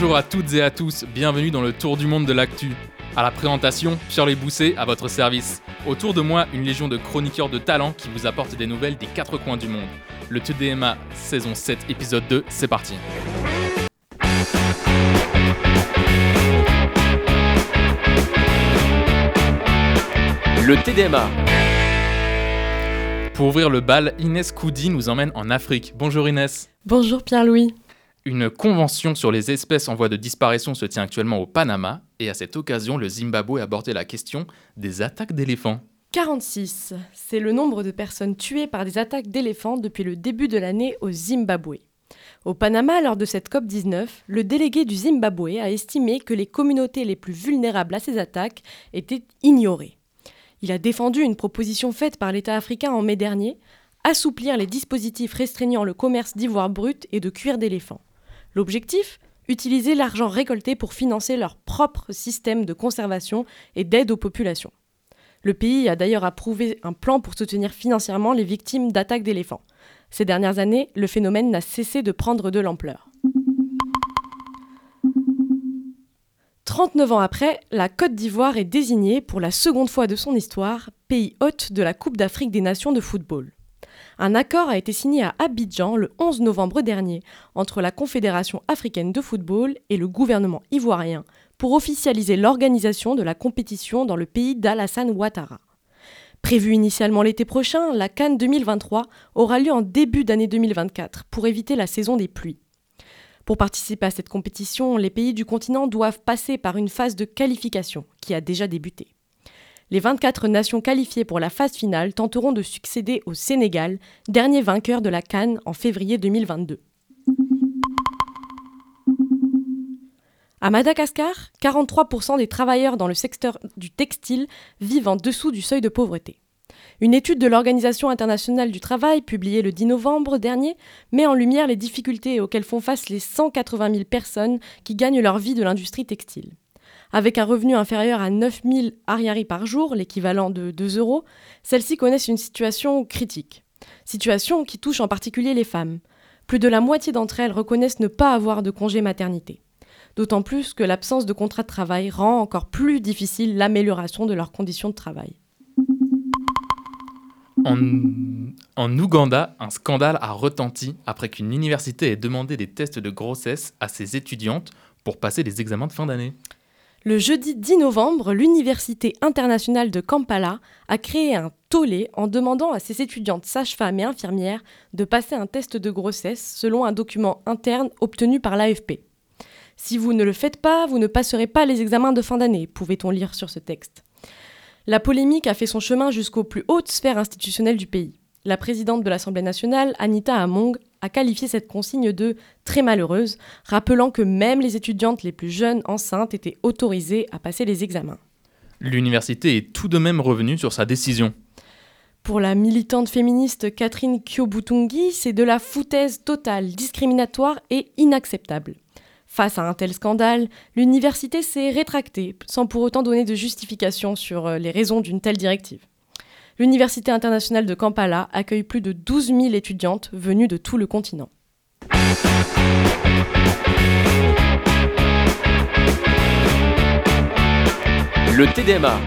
Bonjour à toutes et à tous, bienvenue dans le tour du monde de l'actu. À la présentation, Pierre Bousset à votre service. Autour de moi, une légion de chroniqueurs de talent qui vous apportent des nouvelles des quatre coins du monde. Le TDMA saison 7 épisode 2, c'est parti. Le TDMA. Pour ouvrir le bal, Inès Coudi nous emmène en Afrique. Bonjour Inès. Bonjour Pierre-Louis. Une convention sur les espèces en voie de disparition se tient actuellement au Panama et à cette occasion, le Zimbabwe a abordé la question des attaques d'éléphants. 46, c'est le nombre de personnes tuées par des attaques d'éléphants depuis le début de l'année au Zimbabwe. Au Panama, lors de cette COP19, le délégué du Zimbabwe a estimé que les communautés les plus vulnérables à ces attaques étaient ignorées. Il a défendu une proposition faite par l'État africain en mai dernier, assouplir les dispositifs restreignant le commerce d'ivoire brut et de cuir d'éléphant. L'objectif Utiliser l'argent récolté pour financer leur propre système de conservation et d'aide aux populations. Le pays a d'ailleurs approuvé un plan pour soutenir financièrement les victimes d'attaques d'éléphants. Ces dernières années, le phénomène n'a cessé de prendre de l'ampleur. 39 ans après, la Côte d'Ivoire est désignée pour la seconde fois de son histoire pays hôte de la Coupe d'Afrique des Nations de football. Un accord a été signé à Abidjan le 11 novembre dernier entre la Confédération africaine de football et le gouvernement ivoirien pour officialiser l'organisation de la compétition dans le pays d'Alassane Ouattara. Prévue initialement l'été prochain, la Cannes 2023 aura lieu en début d'année 2024 pour éviter la saison des pluies. Pour participer à cette compétition, les pays du continent doivent passer par une phase de qualification qui a déjà débuté. Les 24 nations qualifiées pour la phase finale tenteront de succéder au Sénégal, dernier vainqueur de la Cannes en février 2022. À Madagascar, 43% des travailleurs dans le secteur du textile vivent en dessous du seuil de pauvreté. Une étude de l'Organisation internationale du travail, publiée le 10 novembre dernier, met en lumière les difficultés auxquelles font face les 180 000 personnes qui gagnent leur vie de l'industrie textile. Avec un revenu inférieur à 9 000 ariari par jour, l'équivalent de 2 euros, celles-ci connaissent une situation critique. Situation qui touche en particulier les femmes. Plus de la moitié d'entre elles reconnaissent ne pas avoir de congé maternité. D'autant plus que l'absence de contrat de travail rend encore plus difficile l'amélioration de leurs conditions de travail. En, en, Ouganda, un scandale a retenti après qu'une université ait demandé des tests de grossesse à ses étudiantes pour passer les examens de fin d'année. Le jeudi 10 novembre, l'Université internationale de Kampala a créé un tollé en demandant à ses étudiantes sages-femmes et infirmières de passer un test de grossesse selon un document interne obtenu par l'AFP. Si vous ne le faites pas, vous ne passerez pas les examens de fin d'année, pouvait-on lire sur ce texte. La polémique a fait son chemin jusqu'aux plus hautes sphères institutionnelles du pays. La présidente de l'Assemblée nationale, Anita Among, a qualifié cette consigne de très malheureuse, rappelant que même les étudiantes les plus jeunes enceintes étaient autorisées à passer les examens. L'université est tout de même revenue sur sa décision. Pour la militante féministe Catherine Kyobutungi, c'est de la foutaise totale, discriminatoire et inacceptable. Face à un tel scandale, l'université s'est rétractée, sans pour autant donner de justification sur euh, les raisons d'une telle directive. L'Université internationale de Kampala accueille plus de 12 000 étudiantes venues de tout le continent. Le TDMA.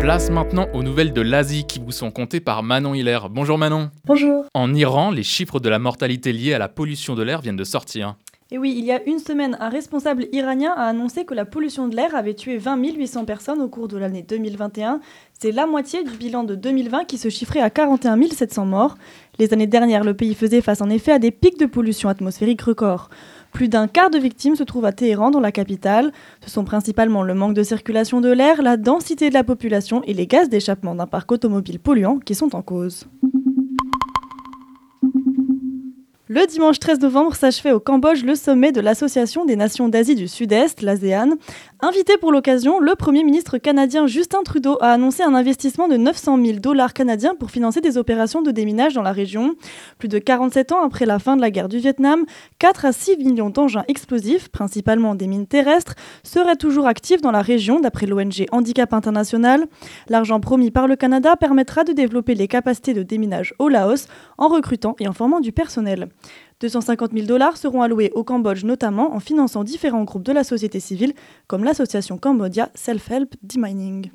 Place maintenant aux nouvelles de l'Asie qui vous sont contées par Manon Hiller. Bonjour Manon. Bonjour. En Iran, les chiffres de la mortalité liés à la pollution de l'air viennent de sortir. Et oui, il y a une semaine, un responsable iranien a annoncé que la pollution de l'air avait tué 20 800 personnes au cours de l'année 2021. C'est la moitié du bilan de 2020 qui se chiffrait à 41 700 morts. Les années dernières, le pays faisait face en effet à des pics de pollution atmosphérique records. Plus d'un quart de victimes se trouvent à Téhéran, dans la capitale. Ce sont principalement le manque de circulation de l'air, la densité de la population et les gaz d'échappement d'un parc automobile polluant qui sont en cause. Le dimanche 13 novembre s'achevait au Cambodge le sommet de l'Association des Nations d'Asie du Sud-Est, l'ASEAN. Invité pour l'occasion, le Premier ministre canadien Justin Trudeau a annoncé un investissement de 900 000 dollars canadiens pour financer des opérations de déminage dans la région. Plus de 47 ans après la fin de la guerre du Vietnam, 4 à 6 millions d'engins explosifs, principalement des mines terrestres, seraient toujours actifs dans la région, d'après l'ONG Handicap International. L'argent promis par le Canada permettra de développer les capacités de déminage au Laos en recrutant et en formant du personnel. 250 000 dollars seront alloués au Cambodge notamment en finançant différents groupes de la société civile comme l'association Cambodia Self-Help Demining.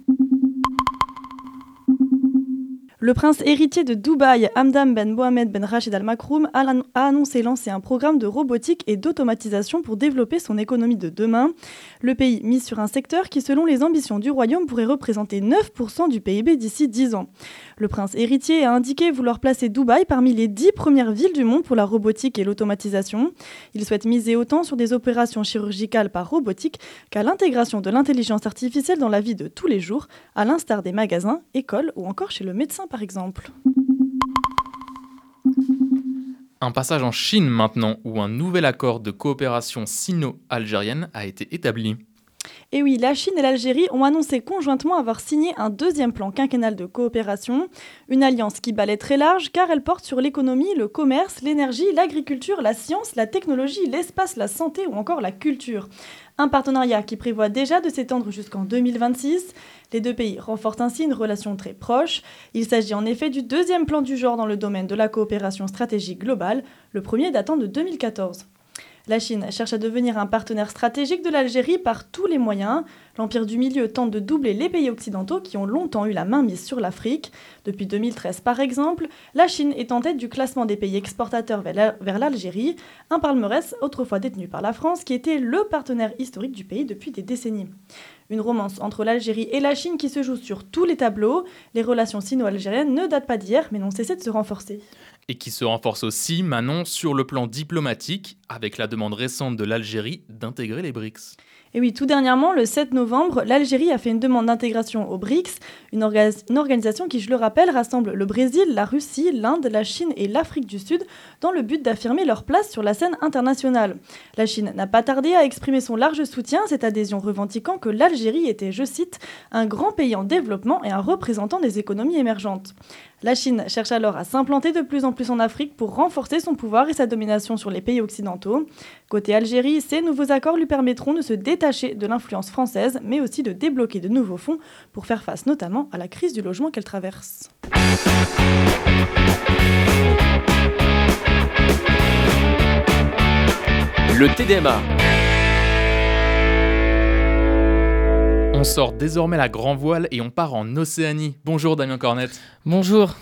Le prince héritier de Dubaï, Hamdam Ben Mohamed Ben Rachid Al Makroum, a annoncé lancer un programme de robotique et d'automatisation pour développer son économie de demain. Le pays mise sur un secteur qui, selon les ambitions du royaume, pourrait représenter 9% du PIB d'ici 10 ans. Le prince héritier a indiqué vouloir placer Dubaï parmi les 10 premières villes du monde pour la robotique et l'automatisation. Il souhaite miser autant sur des opérations chirurgicales par robotique qu'à l'intégration de l'intelligence artificielle dans la vie de tous les jours, à l'instar des magasins, écoles ou encore chez le médecin par exemple. Un passage en Chine maintenant, où un nouvel accord de coopération sino-algérienne a été établi. Et oui, la Chine et l'Algérie ont annoncé conjointement avoir signé un deuxième plan quinquennal de coopération, une alliance qui balaie très large car elle porte sur l'économie, le commerce, l'énergie, l'agriculture, la science, la technologie, l'espace, la santé ou encore la culture. Un partenariat qui prévoit déjà de s'étendre jusqu'en 2026. Les deux pays renforcent ainsi une relation très proche. Il s'agit en effet du deuxième plan du genre dans le domaine de la coopération stratégique globale, le premier datant de 2014. La Chine cherche à devenir un partenaire stratégique de l'Algérie par tous les moyens. L'Empire du Milieu tente de doubler les pays occidentaux qui ont longtemps eu la main mise sur l'Afrique. Depuis 2013 par exemple, la Chine est en tête du classement des pays exportateurs vers l'Algérie, un palmarès autrefois détenu par la France qui était le partenaire historique du pays depuis des décennies. Une romance entre l'Algérie et la Chine qui se joue sur tous les tableaux. Les relations sino-algériennes ne datent pas d'hier mais n'ont cessé de se renforcer et qui se renforce aussi, Manon, sur le plan diplomatique, avec la demande récente de l'Algérie d'intégrer les BRICS. Et oui, tout dernièrement, le 7 novembre, l'Algérie a fait une demande d'intégration aux BRICS, une, organisation qui, je le rappelle, rassemble le Brésil, la Russie, l'Inde, la Chine et l'Afrique du Sud dans le but d'affirmer leur place sur la scène internationale. La Chine n'a pas tardé à exprimer son large soutien à cette adhésion revendiquant que l'Algérie était, je cite, un grand pays en développement et un représentant des économies émergentes. La Chine cherche alors à s'implanter de plus en plus en Afrique pour renforcer son pouvoir et sa domination sur les pays occidentaux. Côté Algérie, ces nouveaux accords lui permettront de se détacher de l'influence française, mais aussi de débloquer de nouveaux fonds pour faire face notamment à la crise du logement qu'elle traverse. Le TDMA. On sort désormais la grand voile et on part en Océanie. Bonjour Damien Cornette. Bonjour.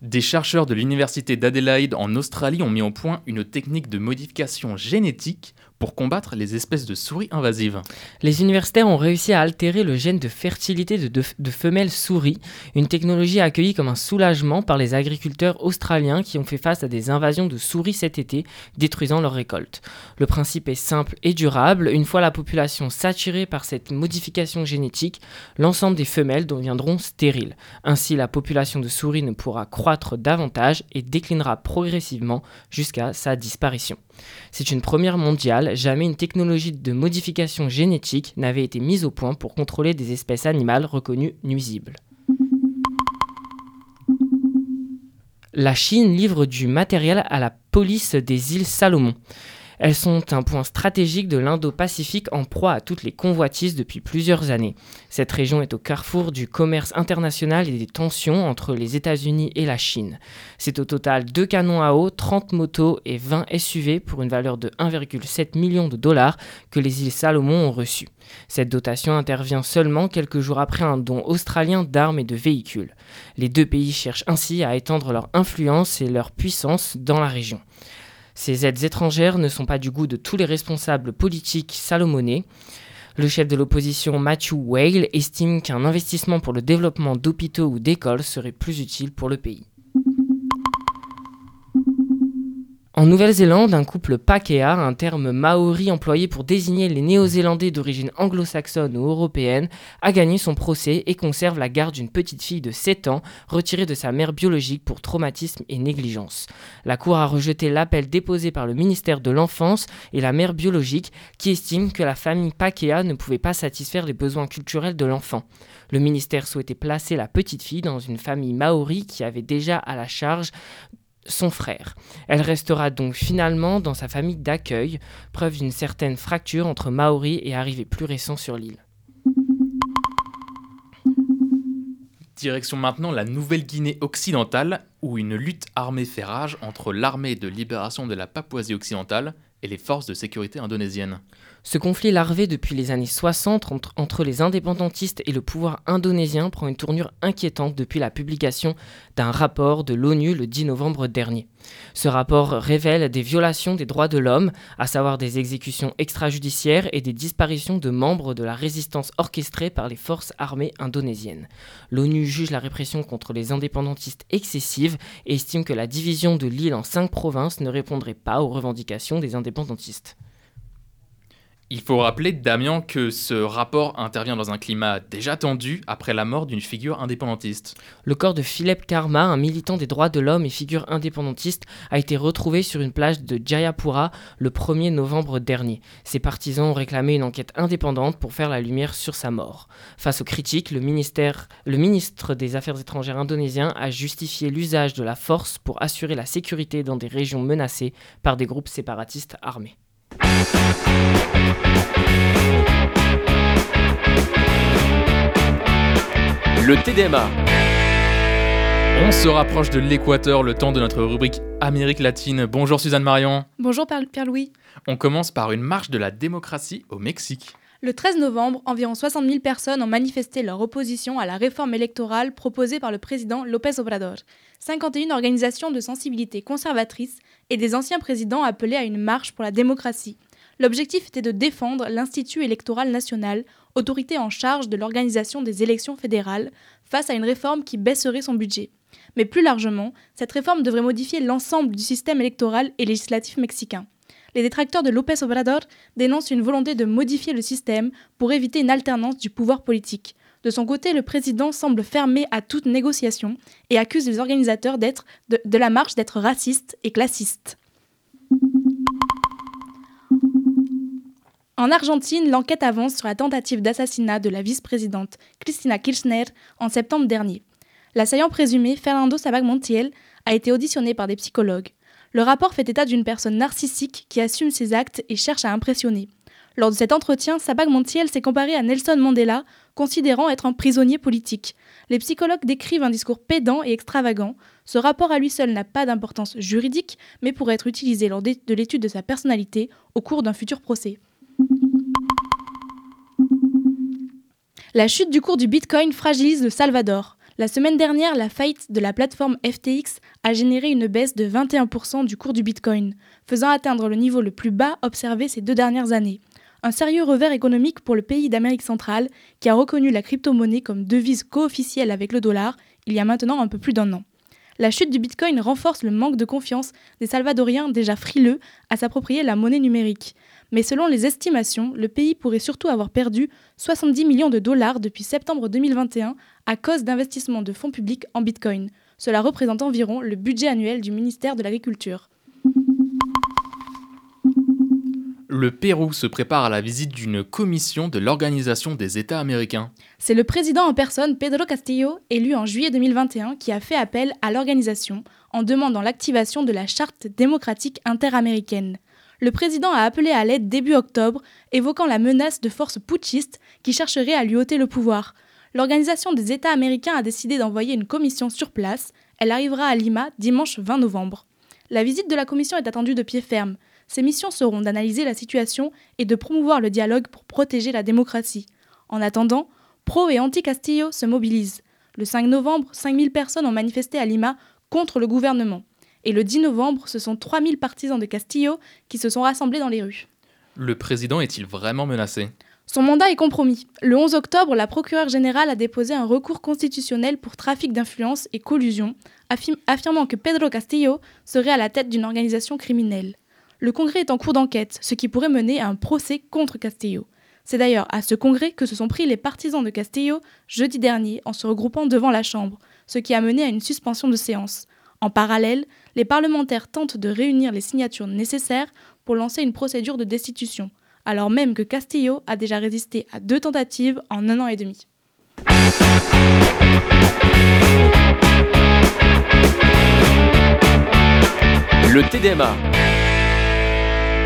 Des chercheurs de l'université d'Adelaide en Australie ont mis au point une technique de modification génétique pour combattre les espèces de souris invasives. Les universitaires ont réussi à altérer le gène de fertilité de, femelles souris, une technologie accueillie comme un soulagement par les agriculteurs australiens qui ont fait face à des invasions de souris cet été, détruisant leurs récoltes. Le principe est simple et durable. Une fois la population saturée par cette modification génétique, l'ensemble des femelles deviendront stériles. Ainsi, la population de souris ne pourra croître davantage et déclinera progressivement jusqu'à sa disparition. C'est une première mondiale, jamais une technologie de modification génétique n'avait été mise au point pour contrôler des espèces animales reconnues nuisibles. La Chine livre du matériel à la police des îles Salomon. Elles sont un point stratégique de l'Indo-Pacifique en proie à toutes les convoitises depuis plusieurs années. Cette région est au carrefour du commerce international et des tensions entre les États-Unis et la Chine. C'est au total deux canons à eau, 30 motos et 20 SUV pour une valeur de 1,7 million de dollars que les îles Salomon ont reçu. Cette dotation intervient seulement quelques jours après un don australien d'armes et de véhicules. Les deux pays cherchent ainsi à étendre leur influence et leur puissance dans la région. Ces aides étrangères ne sont pas du goût de tous les responsables politiques salomonais. Le chef de l'opposition Matthew Whale estime qu'un investissement pour le développement d'hôpitaux ou d'écoles serait plus utile pour le pays. En Nouvelle-Zélande, un couple Pakea, un terme maori employé pour désigner les Néo-Zélandais d'origine anglo-saxonne ou européenne, a gagné son procès et conserve la garde d'une petite fille de 7 ans retirée de sa mère biologique pour traumatisme et négligence. La Cour a rejeté l'appel déposé par le ministère de l'Enfance et la mère biologique qui estime que la famille Pakea ne pouvait pas satisfaire les besoins culturels de l'enfant. Le ministère souhaitait placer la petite fille dans une famille maori qui avait déjà à la charge son frère. Elle restera donc finalement dans sa famille d'accueil, preuve d'une certaine fracture entre Maori et arrivés plus récents sur l'île. Direction maintenant la Nouvelle-Guinée occidentale, où une lutte armée fait rage entre l'armée de libération de la Papouasie occidentale et les forces de sécurité indonésiennes. Ce conflit larvé depuis les années 60 entre, les indépendantistes et le pouvoir indonésien prend une tournure inquiétante depuis la publication d'un rapport de l'ONU le 10 novembre dernier. Ce rapport révèle des violations des droits de l'homme, à savoir des exécutions extrajudiciaires et des disparitions de membres de la résistance orchestrée par les forces armées indonésiennes. L'ONU juge la répression contre les indépendantistes excessive et estime que la division de l'île en cinq provinces ne répondrait pas aux revendications des indépendantistes. Il faut rappeler, Damien, que ce rapport intervient dans un climat déjà tendu après la mort d'une figure indépendantiste. Le corps de Philip Karma, un militant des droits de l'homme et figure indépendantiste, a été retrouvé sur une plage de Jayapura le 1er novembre dernier. Ses partisans ont réclamé une enquête indépendante pour faire la lumière sur sa mort. Face aux critiques, le ministre des Affaires étrangères indonésien a justifié l'usage de la force pour assurer la sécurité dans des régions menacées par des groupes séparatistes armés. Le TDMA. On se rapproche de l'équateur, le temps de notre rubrique Amérique latine. Bonjour Suzanne Marion. Bonjour Pierre-Louis. On commence par une marche de la démocratie au Mexique. Le 13 novembre, environ 60 000 personnes ont manifesté leur opposition à la réforme électorale proposée par le président López Obrador. 51 organisations de sensibilité conservatrice et des anciens présidents appelaient à une marche pour la démocratie. L'objectif était de défendre l'Institut électoral national, autorité en charge de l'organisation des élections fédérales, face à une réforme qui baisserait son budget. Mais plus largement, cette réforme devrait modifier l'ensemble du système électoral et législatif mexicain. Les détracteurs de López Obrador dénoncent une volonté de modifier le système pour éviter une alternance du pouvoir politique. De son côté, le président semble fermé à toute négociation et accuse les organisateurs de, de la marche d'être racistes et classistes. En Argentine, l'enquête avance sur la tentative d'assassinat de la vice-présidente Cristina Kirchner en septembre dernier. L'assaillant présumé, Fernando Sabag Montiel, a été auditionné par des psychologues. Le rapport fait état d'une personne narcissique qui assume ses actes et cherche à impressionner. Lors de cet entretien, Sabag Montiel s'est comparé à Nelson Mandela, considérant être un prisonnier politique. Les psychologues décrivent un discours pédant et extravagant. Ce rapport à lui seul n'a pas d'importance juridique, mais pourrait être utilisé lors de l'étude de sa personnalité au cours d'un futur procès. La chute du cours du Bitcoin fragilise le Salvador. La semaine dernière, la faillite de la plateforme FTX a généré une baisse de 21% du cours du Bitcoin, faisant atteindre le niveau le plus bas observé ces deux dernières années. Un sérieux revers économique pour le pays d'Amérique centrale qui a reconnu la crypto-monnaie comme devise co-officielle avec le dollar il y a maintenant un peu plus d'un an. La chute du Bitcoin renforce le manque de confiance des Salvadoriens déjà frileux à s'approprier la monnaie numérique mais selon les estimations, le pays pourrait surtout avoir perdu 70 millions de dollars depuis septembre 2021 à cause d'investissements de fonds publics en Bitcoin. Cela représente environ le budget annuel du ministère de l'Agriculture. Le Pérou se prépare à la visite d'une commission de l'Organisation des États américains. C'est le président en personne, Pedro Castillo, élu en juillet 2021, qui a fait appel à l'organisation en demandant l'activation de la Charte démocratique interaméricaine le président a appelé à l'aide début octobre, évoquant la menace de forces putschistes qui chercheraient à lui ôter le pouvoir. L'Organisation des États américains a décidé d'envoyer une commission sur place. Elle arrivera à Lima dimanche 20 novembre. La visite de la commission est attendue de pied ferme. Ses missions seront d'analyser la situation et de promouvoir le dialogue pour protéger la démocratie. En attendant, pro et anti-Castillo se mobilisent. Le 5 novembre, 5000 personnes ont manifesté à Lima contre le gouvernement. Et le 10 novembre, ce sont 3000 partisans de Castillo qui se sont rassemblés dans les rues. Le président est-il vraiment menacé? Son mandat est compromis. Le 11 octobre, la procureure générale a déposé un recours constitutionnel pour trafic d'influence et collusion, affirmant que Pedro Castillo serait à la tête d'une organisation criminelle. Le Congrès est en cours d'enquête, ce qui pourrait mener à un procès contre Castillo. C'est d'ailleurs à ce congrès que se sont pris les partisans de Castillo jeudi dernier en se regroupant devant la Chambre, ce qui a mené à une suspension de séance. En parallèle, les parlementaires tentent de réunir les signatures nécessaires pour lancer une procédure de destitution, alors même que Castillo a déjà résisté à deux tentatives en un an et demi. Le TDMA.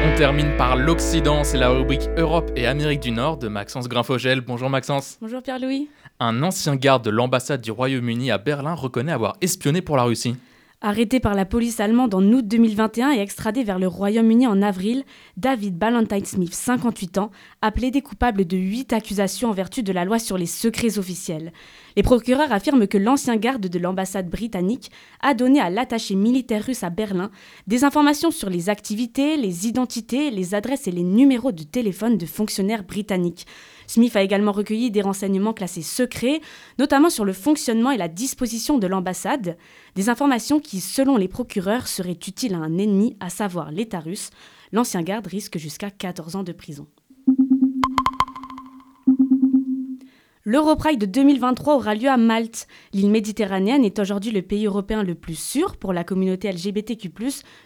On termine par l'Occident, c'est la rubrique Europe et Amérique du Nord de Maxence Grinfogel. Bonjour Maxence. Bonjour Pierre-Louis. Un ancien garde de l'ambassade du Royaume-Uni à Berlin reconnaît avoir espionné pour la Russie. Arrêté par la police allemande en août 2021 et extradé vers le Royaume-Uni en avril, David Ballantyne Smith, 58 ans, a plaidé coupable de 8 accusations en vertu de la loi sur les secrets officiels. Les procureurs affirment que l'ancien garde de l'ambassade britannique a donné à l'attaché militaire russe à Berlin des informations sur les activités, les identités, les adresses et les numéros de téléphone de fonctionnaires britanniques. Smith a également recueilli des renseignements classés secrets, notamment sur le fonctionnement et la disposition de l'ambassade, des informations qui, selon les procureurs, seraient utiles à un ennemi, à savoir l'État russe. L'ancien garde risque jusqu'à 14 ans de prison. L'Europride 2023 aura lieu à Malte. L'île méditerranéenne est aujourd'hui le pays européen le plus sûr pour la communauté LGBTQ,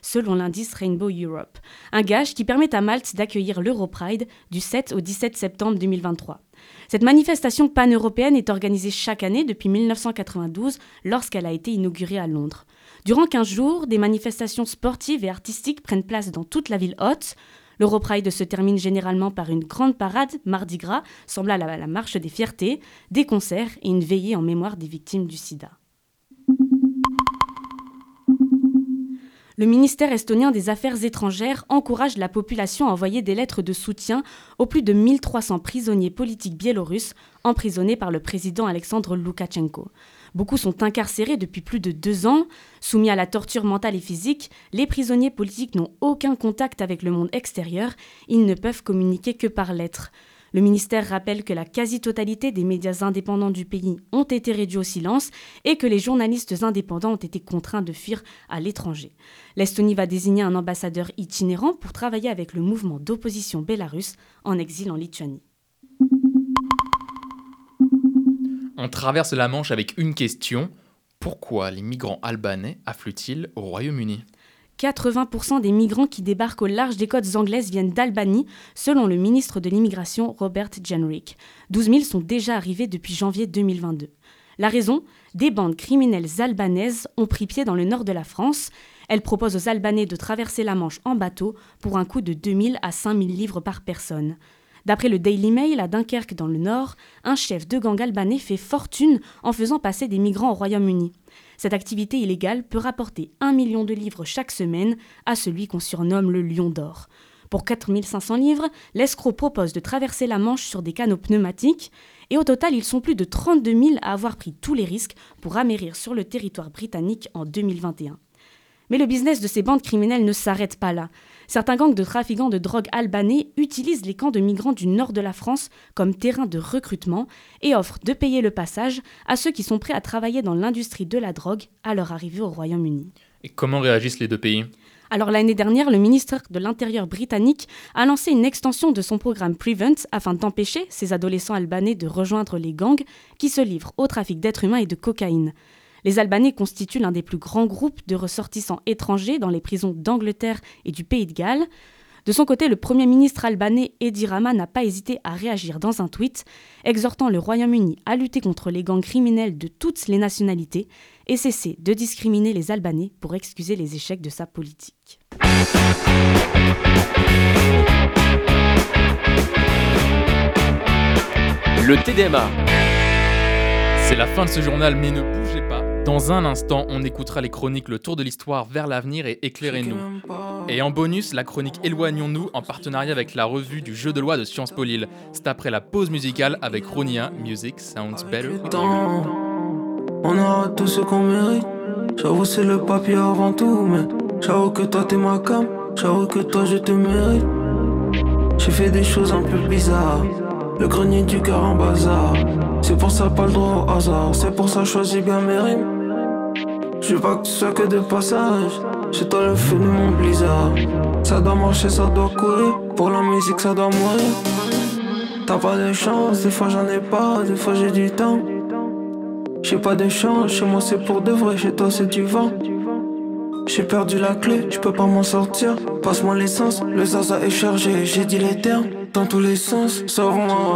selon l'indice Rainbow Europe. Un gage qui permet à Malte d'accueillir l'Europride du 7 au 17 septembre 2023. Cette manifestation pan-européenne est organisée chaque année depuis 1992 lorsqu'elle a été inaugurée à Londres. Durant 15 jours, des manifestations sportives et artistiques prennent place dans toute la ville haute. L'Europride se termine généralement par une grande parade, mardi gras, semblable à la marche des fiertés, des concerts et une veillée en mémoire des victimes du sida. Le ministère estonien des Affaires étrangères encourage la population à envoyer des lettres de soutien aux plus de 1300 prisonniers politiques biélorusses emprisonnés par le président Alexandre Loukachenko. Beaucoup sont incarcérés depuis plus de deux ans. Soumis à la torture mentale et physique, les prisonniers politiques n'ont aucun contact avec le monde extérieur. Ils ne peuvent communiquer que par lettres. Le ministère rappelle que la quasi-totalité des médias indépendants du pays ont été réduits au silence et que les journalistes indépendants ont été contraints de fuir à l'étranger. L'Estonie va désigner un ambassadeur itinérant pour travailler avec le mouvement d'opposition bélarusse en exil en Lituanie. On traverse la Manche avec une question. Pourquoi les migrants albanais affluent-ils au Royaume-Uni? 80% des migrants qui débarquent au large des côtes anglaises viennent d'Albanie, selon le ministre de l'Immigration Robert Jenrick. 12 000 sont déjà arrivés depuis janvier 2022. La raison Des bandes criminelles albanaises ont pris pied dans le nord de la France. Elles proposent aux Albanais de traverser la Manche en bateau pour un coût de 2 000 à 5 000 livres par personne. D'après le Daily Mail, à Dunkerque dans le Nord, un chef de gang albanais fait fortune en faisant passer des migrants au Royaume-Uni. Cette activité illégale peut rapporter un million de livres chaque semaine à celui qu'on surnomme le lion d'or. Pour 4500 livres, l'escroc propose de traverser la Manche sur des canaux pneumatiques, et au total, ils sont plus de 32 000 à avoir pris tous les risques pour amérir sur le territoire britannique en 2021. Mais le business de ces bandes criminelles ne s'arrête pas là. Certains gangs de trafiquants de drogue albanais utilisent les camps de migrants du nord de la France comme terrain de recrutement et offrent de payer le passage à ceux qui sont prêts à travailler dans l'industrie de la drogue à leur arrivée au Royaume-Uni. Et comment réagissent les deux pays? Alors l'année dernière, le ministre de l'Intérieur britannique a lancé une extension de son programme Prevent afin d'empêcher ces adolescents albanais de rejoindre les gangs qui se livrent au trafic d'êtres humains et de cocaïne. Les Albanais constituent l'un des plus grands groupes de ressortissants étrangers dans les prisons d'Angleterre et du Pays de Galles. De son côté, le Premier ministre albanais Edi Rama n'a pas hésité à réagir dans un tweet, exhortant le Royaume-Uni à lutter contre les gangs criminels de toutes les nationalités et cesser de discriminer les Albanais pour excuser les échecs de sa politique. Le TDMA. C'est la fin de ce journal, mais ne bougez pas. Dans un instant, on écoutera les chroniques Le Tour de l'Histoire vers l'avenir et Éclairez-nous. Et en bonus, la chronique Éloignons-nous en partenariat avec la revue du jeu de loi de Sciences Po Lille. C'est après la pause musicale avec Ronia, Music Sounds Better. On aura tout ce qu'on mérite. J'avoue, c'est le papier avant tout, mais j'avoue que toi t'es ma cam. J'avoue que toi je te mérite. J'ai fait des choses un peu bizarres. Le grenier du cœur en bazar. C'est pour ça pas le droit au hasard. C'est pour ça choisis bien mes rimes. Je veux pas que tu sois que de passage. Chez toi le feu de mon blizzard. Ça doit marcher, ça doit courir. Pour la musique, ça doit mourir. T'as pas de chance, des fois j'en ai pas, des fois j'ai du temps. J'ai pas de chance, chez moi c'est pour de vrai, chez toi c'est du vent. J'ai perdu la clé, je peux pas m'en sortir. Passe-moi l'essence, le zaza est chargé, j'ai dit les termes dans tous les sens. Sauve-moi.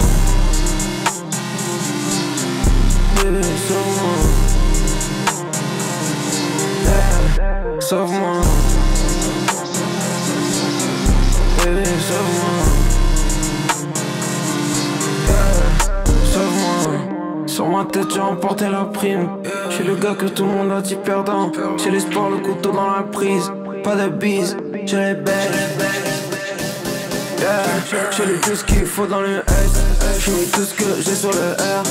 Prime. Je suis le gars que tout le monde a dit perdant. J'ai l'espoir, le couteau dans la prise. Pas de bise, j'ai les belles. J'ai le tout ce qu'il faut dans le S. J'ai mis tout ce que j'ai sur le R.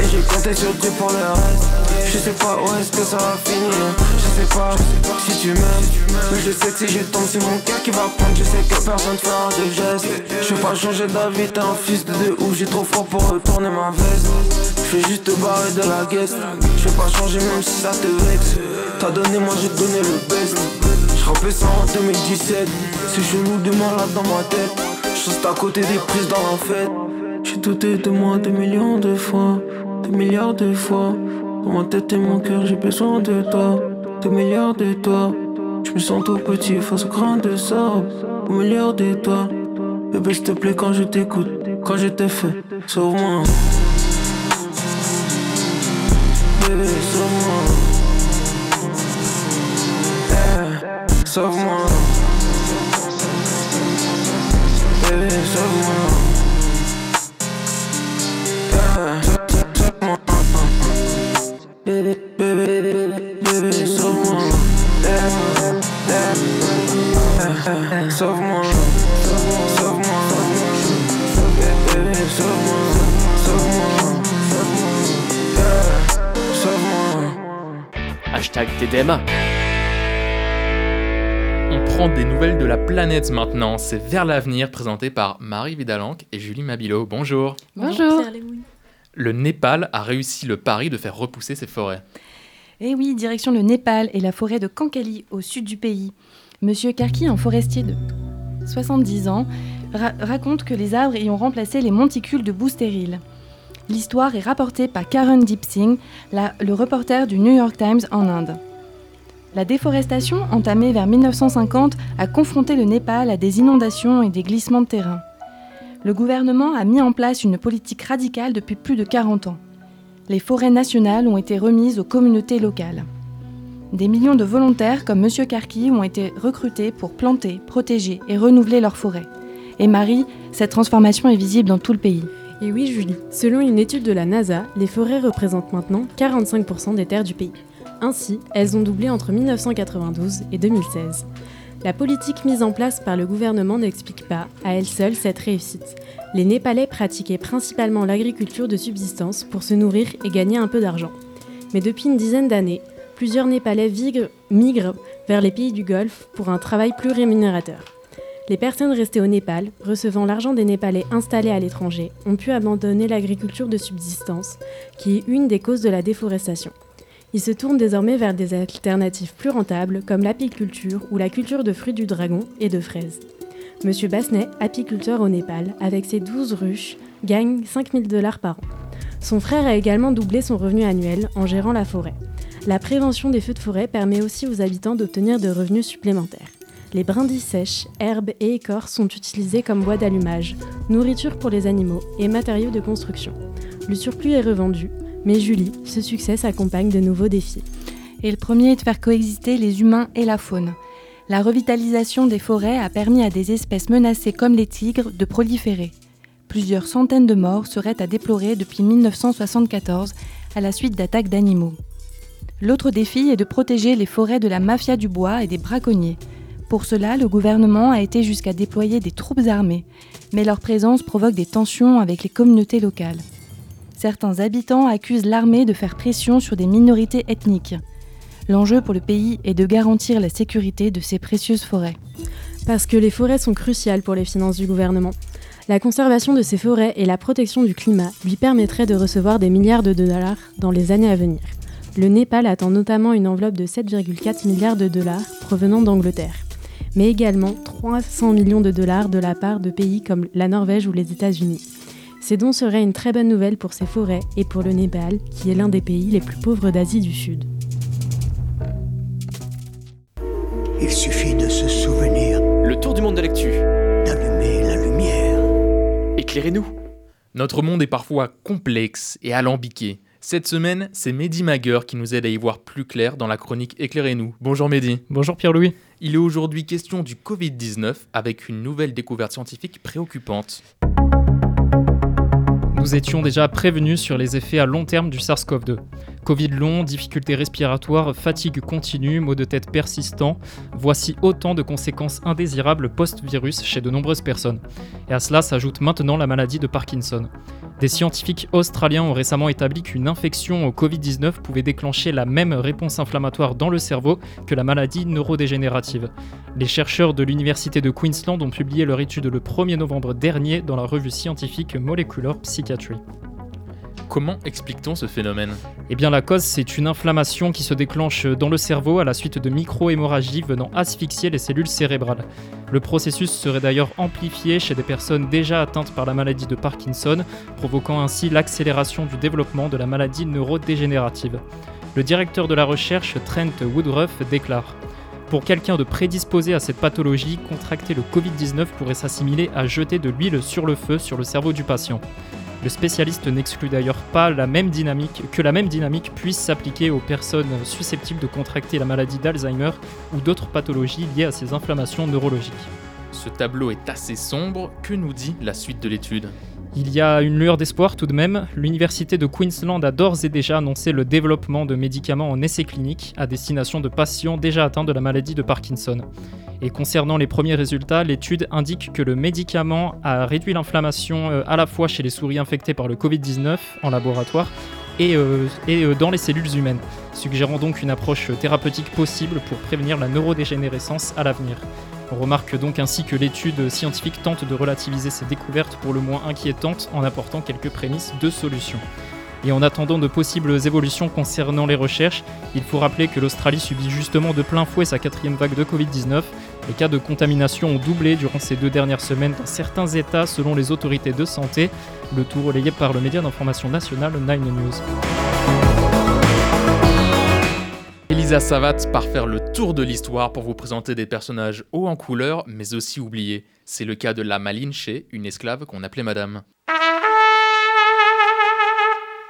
Et j'ai compté sur Dieu pour le reste. Je sais pas où est-ce que ça va finir. Je sais pas si tu m'aimes. Mais je sais que si je tombe c'est mon cœur qui va prendre. Je sais que personne fera de gestes. Je veux pas changer d'avis t'es un fils de deux ou J'ai trop fort pour retourner ma veste Je vais juste te barrer de la guest Je vais pas changer même si ça te vexe T'as donné moi j'ai donné le best Je ça en 2017 C'est chelou de malade dans ma tête juste à côté des prises dans la fête. J'ai douté de moi des millions de fois, des milliards de fois. Dans ma tête et mon cœur, j'ai besoin de toi, des milliards de toi. Je me sens tout petit face au grain de sable, au de toi. Bébé, s'il te plaît, quand je t'écoute, quand je t'ai fait, sauve-moi. Baby, hey, someone. Yeah, someone. Hey, someone. Yeah, someone. Baby, baby, baby, baby, someone. Yeah, yeah, yeah, someone. Hashtag TDMA prend des nouvelles de la planète maintenant. C'est Vers l'avenir, présenté par Marie Vidalanque et Julie Mabilo. Bonjour. Bonjour. Le Népal a réussi le pari de faire repousser ses forêts. Eh oui, direction le Népal et la forêt de Kankali, au sud du pays. Monsieur Karki, un forestier de 70 ans, raconte que les arbres y ont remplacé les monticules de boue stérile. L'histoire est rapportée par Karen Deep Singh, le reporter du New York Times en Inde. La déforestation, entamée vers 1950, a confronté le Népal à des inondations et des glissements de terrain. Le gouvernement a mis en place une politique radicale depuis plus de 40 ans. Les forêts nationales ont été remises aux communautés locales. Des millions de volontaires comme M. Karki ont été recrutés pour planter, protéger et renouveler leurs forêts. Et Marie, cette transformation est visible dans tout le pays. Et oui, Julie, selon une étude de la NASA, les forêts représentent maintenant 45% des terres du pays. Ainsi, elles ont doublé entre 1992 et 2016. La politique mise en place par le gouvernement n'explique pas, à elle seule, cette réussite. Les Népalais pratiquaient principalement l'agriculture de subsistance pour se nourrir et gagner un peu d'argent. Mais depuis une dizaine d'années, plusieurs Népalais migrent vers les pays du Golfe pour un travail plus rémunérateur. Les personnes restées au Népal, recevant l'argent des Népalais installés à l'étranger, ont pu abandonner l'agriculture de subsistance, qui est une des causes de la déforestation. Ils se tournent désormais vers des alternatives plus rentables comme l'apiculture ou la culture de fruits du dragon et de fraises. Monsieur Basnet, apiculteur au Népal, avec ses 12 ruches, gagne 5000 dollars par an. Son frère a également doublé son revenu annuel en gérant la forêt. La prévention des feux de forêt permet aussi aux habitants d'obtenir de revenus supplémentaires. Les brindilles sèches, herbes et écorces sont utilisés comme bois d'allumage, nourriture pour les animaux et matériaux de construction. Le surplus est revendu, mais Julie, ce succès s'accompagne de nouveaux défis. Et le premier est de faire coexister les humains et la faune. La revitalisation des forêts a permis à des espèces menacées comme les tigres de proliférer. Plusieurs centaines de morts seraient à déplorer depuis 1974 à la suite d'attaques d'animaux. L'autre défi est de protéger les forêts de la mafia du bois et des braconniers. Pour cela, le gouvernement a été jusqu'à déployer des troupes armées, mais leur présence provoque des tensions avec les communautés locales certains habitants accusent l'armée de faire pression sur des minorités ethniques. L'enjeu pour le pays est de garantir la sécurité de ces précieuses forêts. Parce que les forêts sont cruciales pour les finances du gouvernement. La conservation de ces forêts et la protection du climat lui permettraient de recevoir des milliards de dollars dans les années à venir. Le Népal attend notamment une enveloppe de 7,4 milliards de dollars provenant d'Angleterre, mais également 300 millions de dollars de la part de pays comme la Norvège ou les États-Unis. Ces dons seraient une très bonne nouvelle pour ces forêts et pour le Népal, qui est l'un des pays les plus pauvres d'Asie du Sud. Il suffit de se souvenir. Le tour du monde de l'actu. D'allumer la lumière. Éclairez-nous. Notre monde est parfois complexe et alambiqué. Cette semaine, c'est Mehdi Mager qui nous aide à y voir plus clair dans la chronique Éclairez-nous. Bonjour Mehdi. Bonjour Pierre-Louis. Il est aujourd'hui question du Covid-19 avec une nouvelle découverte scientifique préoccupante. Nous étions déjà prévenus sur les effets à long terme du SARS-CoV-2. Covid long, difficultés respiratoires, fatigue continue, maux de tête persistants, voici autant de conséquences indésirables post-virus chez de nombreuses personnes. Et à cela s'ajoute maintenant la maladie de Parkinson. Des scientifiques australiens ont récemment établi qu'une infection au Covid-19 pouvait déclencher la même réponse inflammatoire dans le cerveau que la maladie neurodégénérative. Les chercheurs de l'Université de Queensland ont publié leur étude le 1er novembre dernier dans la revue scientifique Molecular Psychiatry. Comment explique-t-on ce phénomène Eh bien la cause c'est une inflammation qui se déclenche dans le cerveau à la suite de micro-hémorragies venant asphyxier les cellules cérébrales. Le processus serait d'ailleurs amplifié chez des personnes déjà atteintes par la maladie de Parkinson, provoquant ainsi l'accélération du développement de la maladie neurodégénérative. Le directeur de la recherche, Trent Woodruff, déclare pour quelqu'un de prédisposé à cette pathologie, contracter le Covid-19 pourrait s'assimiler à jeter de l'huile sur le feu sur le cerveau du patient. Le spécialiste n'exclut d'ailleurs pas la même dynamique, que la même dynamique puisse s'appliquer aux personnes susceptibles de contracter la maladie d'Alzheimer ou d'autres pathologies liées à ces inflammations neurologiques. Ce tableau est assez sombre, que nous dit la suite de l'étude? Il y a une lueur d'espoir tout de même. L'Université de Queensland a d'ores et déjà annoncé le développement de médicaments en essai clinique à destination de patients déjà atteints de la maladie de Parkinson. Et concernant les premiers résultats, l'étude indique que le médicament a réduit l'inflammation euh, à la fois chez les souris infectées par le Covid-19 en laboratoire et, euh, euh, dans les cellules humaines, suggérant donc une approche thérapeutique possible pour prévenir la neurodégénérescence à l'avenir. On remarque donc ainsi que l'étude scientifique tente de relativiser ces découvertes pour le moins inquiétantes en apportant quelques prémices de solutions. Et en attendant de possibles évolutions concernant les recherches, il faut rappeler que l'Australie subit justement de plein fouet sa quatrième vague de Covid-19. Les cas de contamination ont doublé durant ces deux dernières semaines dans certains États selon les autorités de santé, le tout relayé par le média d'information national Nine News. Elisa Savat part faire le tour de l'histoire pour vous présenter des personnages hauts en couleur, mais aussi oubliés. C'est le cas de la Malinche, une esclave qu'on appelait Madame.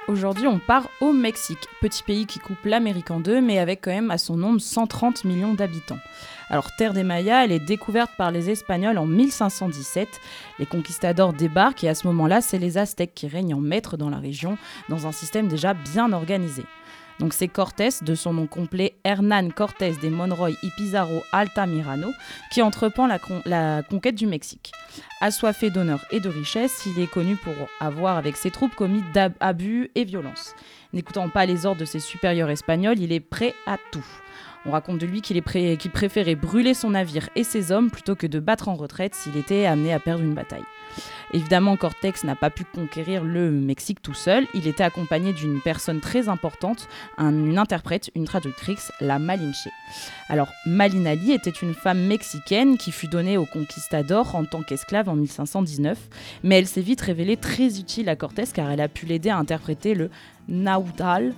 Aujourd'hui, on part au Mexique, petit pays qui coupe l'Amérique en deux, mais avec quand même à son nombre 130 millions d'habitants. Alors, terre des Mayas, elle est découverte par les Espagnols en 1517. Les conquistadors débarquent et à ce moment-là, c'est les Aztèques qui règnent en maître dans la région, dans un système déjà bien organisé. Donc c'est Cortés, de son nom complet Hernán Cortés de Monroy y Pizarro Altamirano, qui entreprend la, conquête du Mexique. Assoiffé d'honneur et de richesse, il est connu pour avoir avec ses troupes commis d'abus et violences. N'écoutant pas les ordres de ses supérieurs espagnols, il est prêt à tout. On raconte de lui qu'il préférait brûler son navire et ses hommes plutôt que de battre en retraite s'il était amené à perdre une bataille. Évidemment, Cortex n'a pas pu conquérir le Mexique tout seul. Il était accompagné d'une personne très importante, une interprète, une traductrice, la Malinche. Alors, Malinali était une femme mexicaine qui fut donnée au conquistador en tant qu'esclave en 1519, mais elle s'est vite révélée très utile à Cortés car elle a pu l'aider à interpréter le Naudal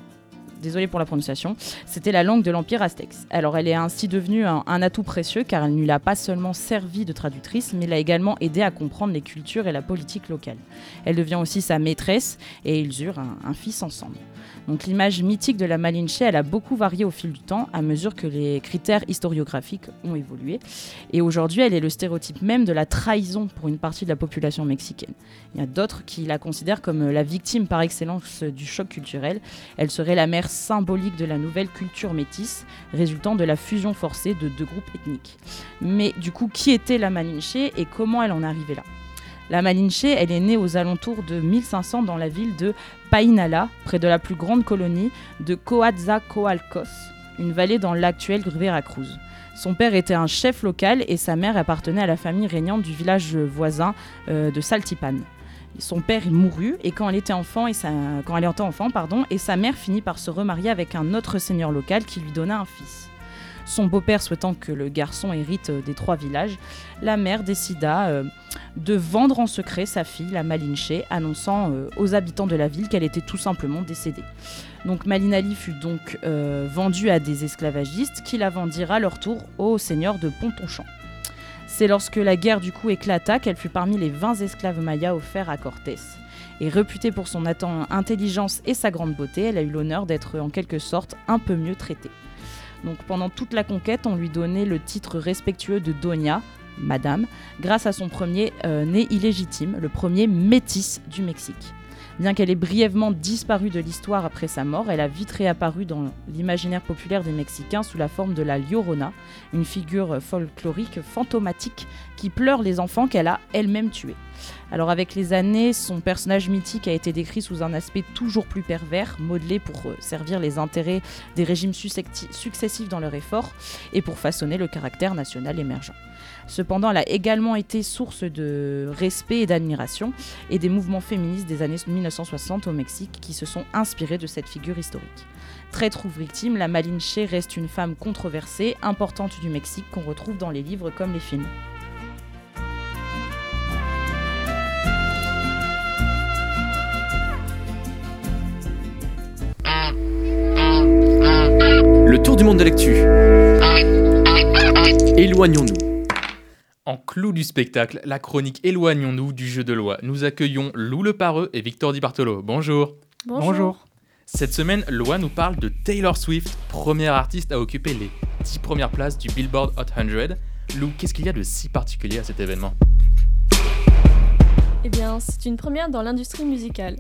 désolé pour la prononciation, c'était la langue de l'Empire aztèque. Alors elle est ainsi devenue un, atout précieux car elle ne lui a pas seulement servi de traductrice, mais l'a également aidé à comprendre les cultures et la politique locale. Elle devient aussi sa maîtresse et ils eurent un fils ensemble. Donc l'image mythique de la Malinche, elle a beaucoup varié au fil du temps à mesure que les critères historiographiques ont évolué. Et aujourd'hui, elle est le stéréotype même de la trahison pour une partie de la population mexicaine. Il y a d'autres qui la considèrent comme la victime par excellence du choc culturel. Elle serait la mère symbolique de la nouvelle culture métisse, résultant de la fusion forcée de deux groupes ethniques. Mais du coup, qui était la Malinche et comment elle en arrivée là? La Malinche, elle est née aux alentours de 1500 dans la ville de Painala, près de la plus grande colonie de Coatzacoalcos, une vallée dans l'actuelle Veracruz. Son père était un chef local et sa mère appartenait à la famille régnante du village voisin euh, de Saltipan. Son père mourut et quand elle était enfant et et sa mère finit par se remarier avec un autre seigneur local qui lui donna un fils. Son beau-père souhaitant que le garçon hérite euh, des trois villages, la mère décida euh, de vendre en secret sa fille, la Malinche, annonçant euh, aux habitants de la ville qu'elle était tout simplement décédée. Donc Malinali fut donc vendue à des esclavagistes qui la vendirent à leur tour au seigneur de Pontonchamp. C'est lorsque la guerre du coup éclata qu'elle fut parmi les 20 esclaves mayas offerts à Cortés. Et réputée pour son intelligence et sa grande beauté, elle a eu l'honneur d'être en quelque sorte un peu mieux traitée. Donc pendant toute la conquête, on lui donnait le titre respectueux de Doña, Madame, grâce à son premier euh, né illégitime, le premier métis du Mexique. Bien qu'elle ait brièvement disparu de l'histoire après sa mort, elle a vite réapparu dans l'imaginaire populaire des Mexicains sous la forme de la Llorona, une figure folklorique fantomatique qui pleure les enfants qu'elle a elle-même tués. Alors avec les années, son personnage mythique a été décrit sous un aspect toujours plus pervers, modelé pour euh, servir les intérêts des régimes successifs dans leur effort et pour façonner le caractère national émergent. Cependant, elle a également été source de respect et d'admiration et des mouvements féministes des années 1960 au Mexique qui se sont inspirés de cette figure historique. Traître ou victime, la Malinche reste une femme controversée, importante du Mexique qu'on retrouve dans les livres comme les films. Le tour du monde de l'actu. Éloignons-nous. En clou du spectacle, la chronique Éloignons-nous du jeu de loi. Nous accueillons Lou Le Pareux et Victor Di Bartolo. Bonjour. Bonjour. Cette semaine, Loi nous parle de Taylor Swift, première artiste à occuper les 10 premières places du Billboard Hot 100. Lou, qu'est-ce qu'il y a de si particulier à cet événement? Eh bien, c'est une première dans l'industrie musicale.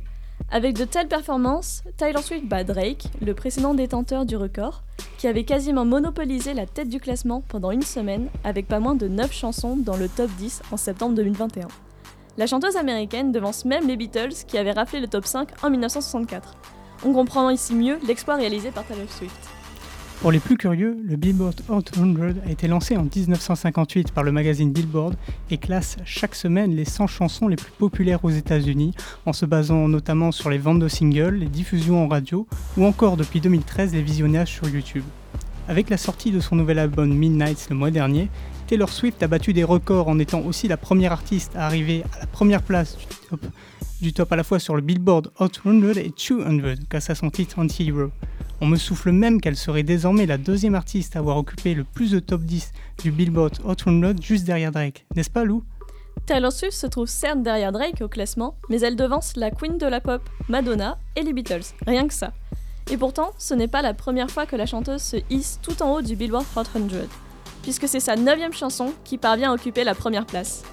Avec de telles performances, Taylor Swift bat Drake, le précédent détenteur du record, qui avait quasiment monopolisé la tête du classement pendant une semaine avec pas moins de 9 chansons dans le top 10 en septembre 2021. La chanteuse américaine devance même les Beatles qui avaient raflé le top 5 en 1964. On comprend ici mieux l'exploit réalisé par Taylor Swift. Pour les plus curieux, le Billboard Hot 100 a été lancé en 1958 par le magazine Billboard et classe chaque semaine les 100 chansons les plus populaires aux États-Unis en se basant notamment sur les ventes de singles, les diffusions en radio ou encore depuis 2013 les visionnages sur YouTube. Avec la sortie de son nouvel album Midnight le mois dernier, Taylor Swift a battu des records en étant aussi la première artiste à arriver à la première place du top, du top à la fois sur le Billboard Hot 100 et 200 grâce à son titre Anti-Hero. On me souffle même qu'elle serait désormais la deuxième artiste à avoir occupé le plus de top 10 du Billboard Hot 100 juste derrière Drake. N'est-ce pas Lou? Taylor Swift se trouve certes derrière Drake au classement, mais elle devance la queen de la pop, Madonna, et les Beatles, rien que ça. Et pourtant, ce n'est pas la première fois que la chanteuse se hisse tout en haut du Billboard Hot 100, puisque c'est sa neuvième chanson qui parvient à occuper la première place.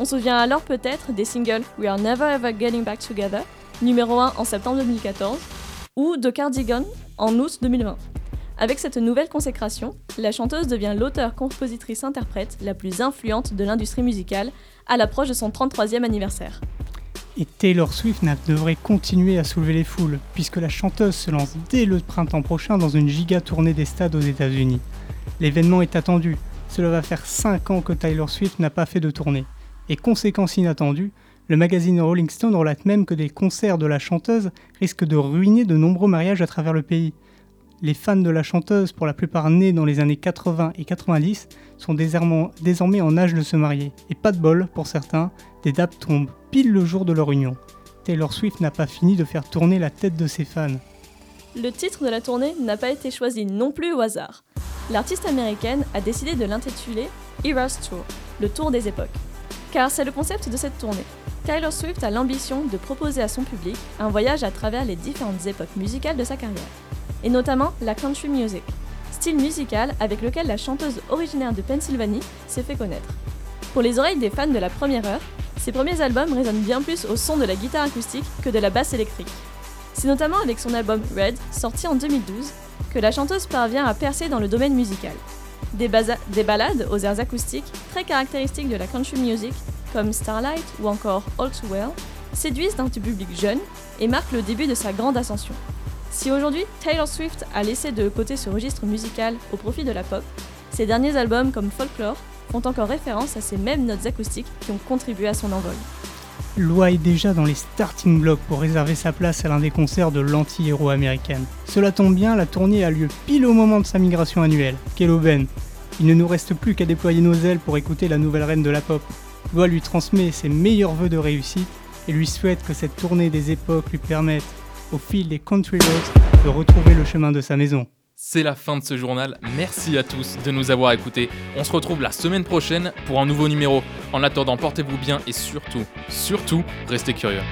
On se souvient alors peut-être des singles We Are Never Ever Getting Back Together, numéro 1 en septembre 2014, ou de Cardigan en août 2020. Avec cette nouvelle consécration, la chanteuse devient l'auteur-compositrice-interprète la plus influente de l'industrie musicale à l'approche de son 33e anniversaire. Et Taylor Swift devrait continuer à soulever les foules, puisque la chanteuse se lance dès le printemps prochain dans une giga tournée des stades aux États-Unis. L'événement est attendu, cela va faire 5 ans que Taylor Swift n'a pas fait de tournée. Et conséquence inattendue, le magazine Rolling Stone relate même que des concerts de la chanteuse risquent de ruiner de nombreux mariages à travers le pays. Les fans de la chanteuse, pour la plupart nés dans les années 80 et 90, sont désormais en âge de se marier. Et pas de bol, pour certains, des dates tombent pile le jour de leur union. Taylor Swift n'a pas fini de faire tourner la tête de ses fans. Le titre de la tournée n'a pas été choisi non plus au hasard. L'artiste américaine a décidé de l'intituler Eras Tour, le tour des époques. Car c'est le concept de cette tournée. Taylor Swift a l'ambition de proposer à son public un voyage à travers les différentes époques musicales de sa carrière, et notamment la country music, style musical avec lequel la chanteuse originaire de Pennsylvanie s'est fait connaître. Pour les oreilles des fans de la première heure, ses premiers albums résonnent bien plus au son de la guitare acoustique que de la basse électrique. C'est notamment avec son album Red, sorti en 2012, que la chanteuse parvient à percer dans le domaine musical. Des, des ballades aux airs acoustiques, très caractéristiques de la country music, comme Starlight ou encore All Too Well, séduisent un public jeune et marquent le début de sa grande ascension. Si aujourd'hui Taylor Swift a laissé de côté ce registre musical au profit de la pop, ses derniers albums comme Folklore font encore référence à ces mêmes notes acoustiques qui ont contribué à son envol. Loi est déjà dans les starting blocks pour réserver sa place à l'un des concerts de l'anti-héros américaine. Cela tombe bien, la tournée a lieu pile au moment de sa migration annuelle. Quelle aubaine Il ne nous reste plus qu'à déployer nos ailes pour écouter la nouvelle reine de la pop. Loi lui transmet ses meilleurs voeux de réussite et lui souhaite que cette tournée des époques lui permette, au fil des country roads, de retrouver le chemin de sa maison. C'est la fin de ce journal. Merci à tous de nous avoir écoutés. On se retrouve la semaine prochaine pour un nouveau numéro. En attendant, portez-vous bien et surtout, surtout, restez curieux.